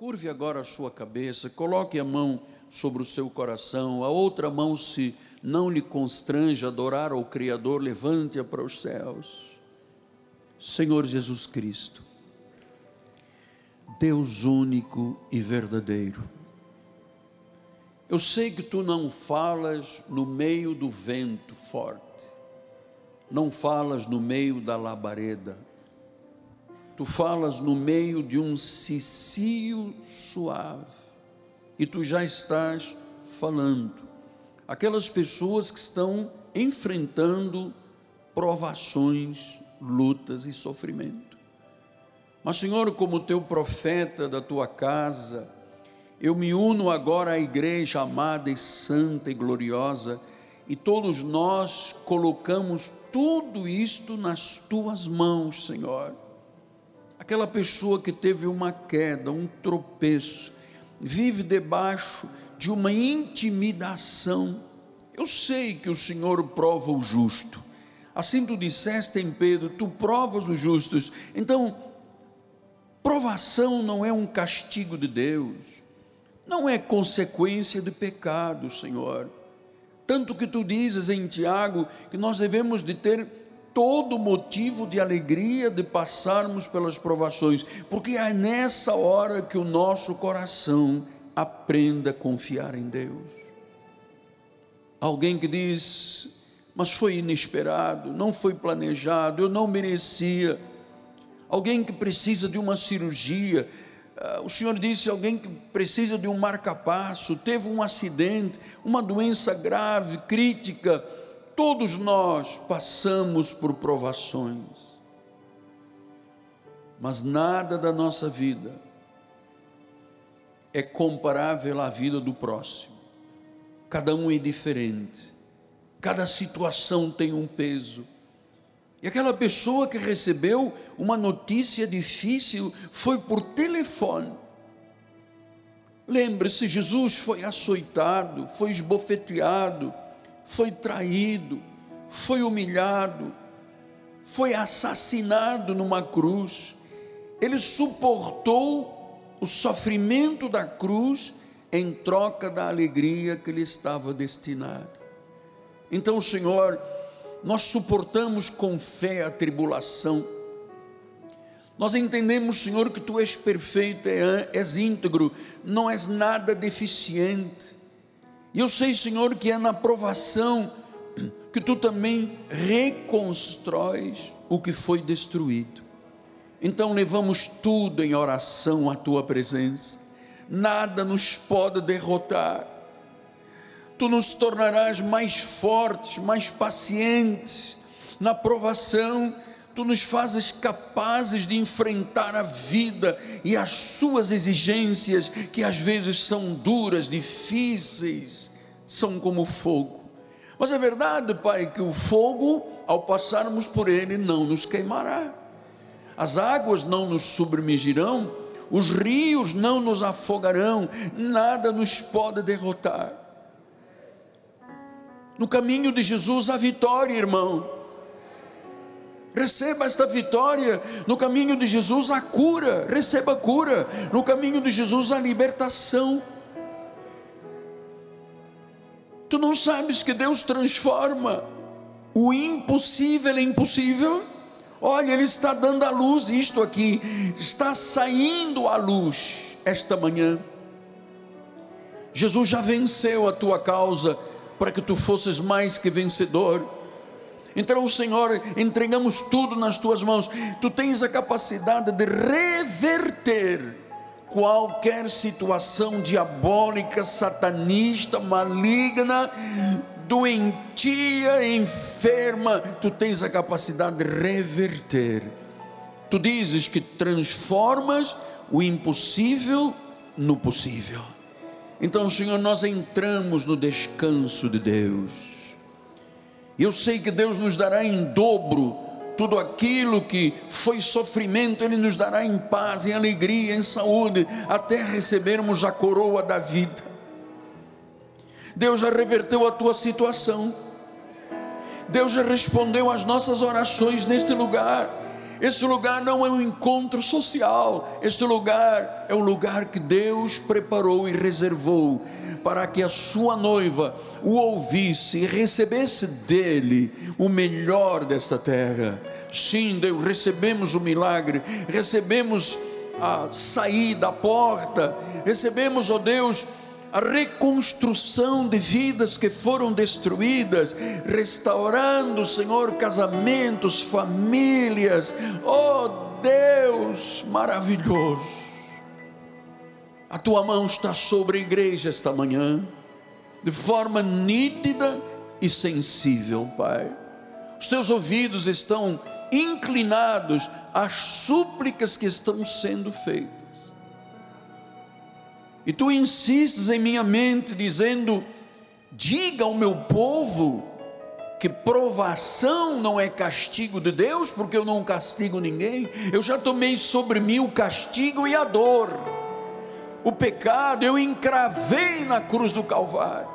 Curve agora a sua cabeça, coloque a mão sobre o seu coração, a outra mão, se não lhe constrange adorar ao Criador, levante-a para os céus. Senhor Jesus Cristo, Deus único e verdadeiro, eu sei que tu não falas no meio do vento forte, não falas no meio da labareda, tu falas no meio de um cicio suave, e tu já estás falando. Aquelas pessoas que estão enfrentando provações, lutas e sofrimento. Mas, Senhor, como teu profeta da tua casa, eu me uno agora à igreja amada e santa e gloriosa, e todos nós colocamos tudo isto nas tuas mãos, Senhor aquela pessoa que teve uma queda, um tropeço, vive debaixo de uma intimidação. Eu sei que o Senhor prova o justo. Assim tu disseste em Pedro, tu provas os justos. Então, provação não é um castigo de Deus, não é consequência de pecado, Senhor. Tanto que tu dizes em Tiago que nós devemos de ter todo motivo de alegria de passarmos pelas provações, porque é nessa hora que o nosso coração aprenda a confiar em Deus. Alguém que diz, mas foi inesperado, não foi planejado, eu não merecia. Alguém que precisa de uma cirurgia, ah, o Senhor disse: alguém que precisa de um marca-passo, teve um acidente, uma doença grave, crítica, Todos nós passamos por provações, mas nada da nossa vida é comparável à vida do próximo. Cada um é diferente, cada situação tem um peso. E aquela pessoa que recebeu uma notícia difícil foi por telefone. Lembre-se, Jesus foi açoitado, foi esbofeteado, foi traído, foi humilhado, foi assassinado numa cruz. Ele suportou o sofrimento da cruz em troca da alegria que lhe estava destinada. Então, Senhor, nós suportamos com fé a tribulação. Nós entendemos, Senhor, que tu és perfeito, é, és íntegro, não és nada deficiente. E eu sei, Senhor, que é na provação que tu também reconstróis o que foi destruído. Então levamos tudo em oração à tua presença, nada nos pode derrotar. Tu nos tornarás mais fortes, mais pacientes na provação tu nos fazes capazes de enfrentar a vida e as suas exigências, que às vezes são duras, difíceis, são como fogo. Mas é verdade, Pai, que o fogo, ao passarmos por ele, não nos queimará, as águas não nos submergirão, os rios não nos afogarão, nada nos pode derrotar. No caminho de Jesus, a vitória, irmão Receba esta vitória no caminho de Jesus, a cura, receba a cura, no caminho de Jesus, a libertação. Tu não sabes que Deus transforma o impossível em impossível? Olha, Ele está dando a luz, isto aqui está saindo a luz esta manhã. Jesus já venceu a tua causa para que tu fosses mais que vencedor então, Senhor, entregamos tudo nas tuas mãos. Tu tens a capacidade de reverter qualquer situação diabólica, satanista, maligna, doentia, enferma. Tu tens a capacidade de reverter. Tu dizes que transformas o impossível no possível. Então, Senhor, nós entramos no descanso de Deus eu sei que Deus nos dará em dobro tudo aquilo que foi sofrimento, Ele nos dará em paz, em alegria, em saúde, até recebermos a coroa da vida. Deus já reverteu a tua situação, Deus já respondeu às nossas orações neste lugar. Este lugar não é um encontro social, este lugar é um lugar que Deus preparou e reservou para que a sua noiva o ouvisse e recebesse dele o melhor desta terra. Sim, Deus, recebemos o milagre, recebemos a saída, a porta, recebemos, ó oh Deus, a reconstrução de vidas que foram destruídas, restaurando, Senhor, casamentos, famílias. Oh Deus maravilhoso. A tua mão está sobre a igreja esta manhã, de forma nítida e sensível, Pai. Os teus ouvidos estão inclinados às súplicas que estão sendo feitas. E tu insistes em minha mente, dizendo: diga ao meu povo que provação não é castigo de Deus, porque eu não castigo ninguém, eu já tomei sobre mim o castigo e a dor, o pecado, eu encravei na cruz do Calvário,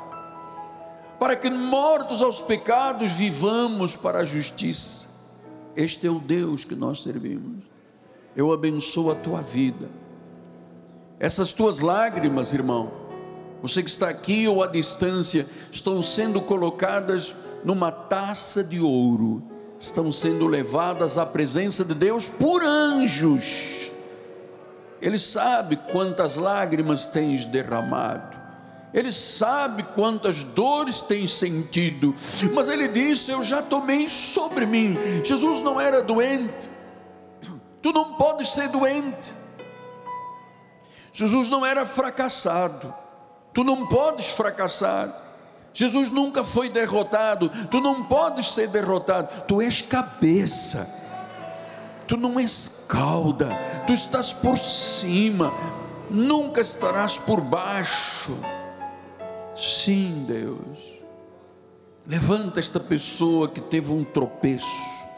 para que mortos aos pecados vivamos para a justiça. Este é o Deus que nós servimos. Eu abençoo a tua vida essas tuas lágrimas, irmão, você que está aqui ou à distância, estão sendo colocadas numa taça de ouro, estão sendo levadas à presença de Deus por anjos. Ele sabe quantas lágrimas tens derramado. Ele sabe quantas dores tens sentido, mas ele disse: Eu já tomei sobre mim. Jesus não era doente, tu não podes ser doente. Jesus não era fracassado. Tu não podes fracassar. Jesus nunca foi derrotado. Tu não podes ser derrotado. Tu és cabeça. Tu não és cauda. Tu estás por cima. Nunca estarás por baixo. Sim, Deus. Levanta esta pessoa que teve um tropeço,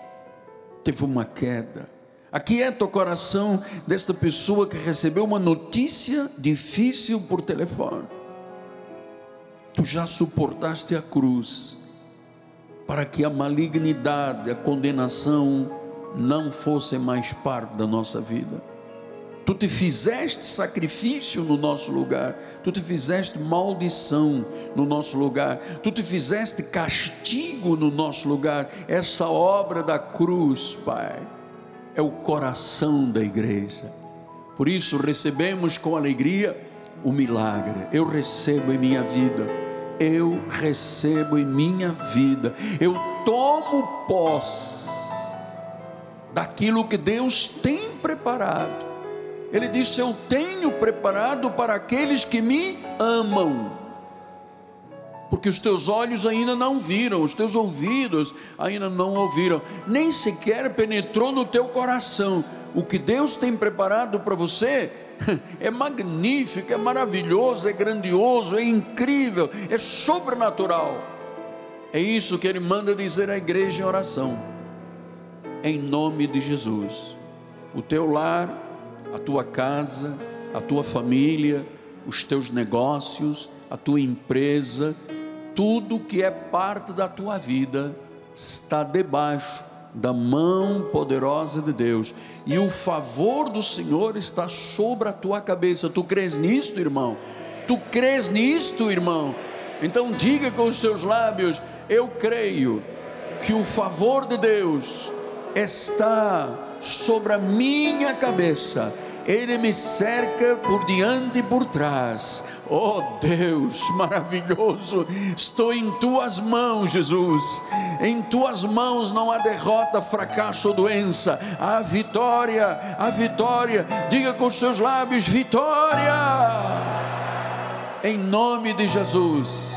teve uma queda Aquieta o coração desta pessoa que recebeu uma notícia difícil por telefone. Tu já suportaste a cruz para que a malignidade, a condenação não fosse mais parte da nossa vida. Tu te fizeste sacrifício no nosso lugar, tu te fizeste maldição no nosso lugar, tu te fizeste castigo no nosso lugar. Essa obra da cruz, Pai é o coração da igreja. Por isso recebemos com alegria o milagre. Eu recebo em minha vida. Eu recebo em minha vida. Eu tomo posse daquilo que Deus tem preparado. Ele disse: Eu tenho preparado para aqueles que me amam porque os teus olhos ainda não viram, os teus ouvidos ainda não ouviram, nem sequer penetrou no teu coração. O que Deus tem preparado para você é magnífico, é maravilhoso, é grandioso, é incrível, é sobrenatural. É isso que ele manda dizer à igreja em oração, em nome de Jesus. O teu lar, a tua casa, a tua família, os teus negócios, a tua empresa, tudo que é parte da tua vida está debaixo da mão poderosa de Deus, e o favor do Senhor está sobre a tua cabeça. Tu crês nisto, irmão? Tu crês nisto, irmão? Então diga com os seus lábios: Eu creio que o favor de Deus está sobre a minha cabeça ele me cerca por diante e por trás. Oh Deus maravilhoso, estou em tuas mãos, Jesus. Em tuas mãos não há derrota, fracasso ou doença. Há vitória, há vitória. Diga com os seus lábios: vitória. Em nome de Jesus.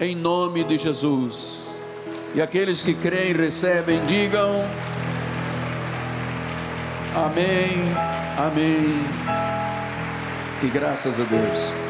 Em nome de Jesus. E aqueles que creem, recebem, digam. Amém, amém. E graças a Deus.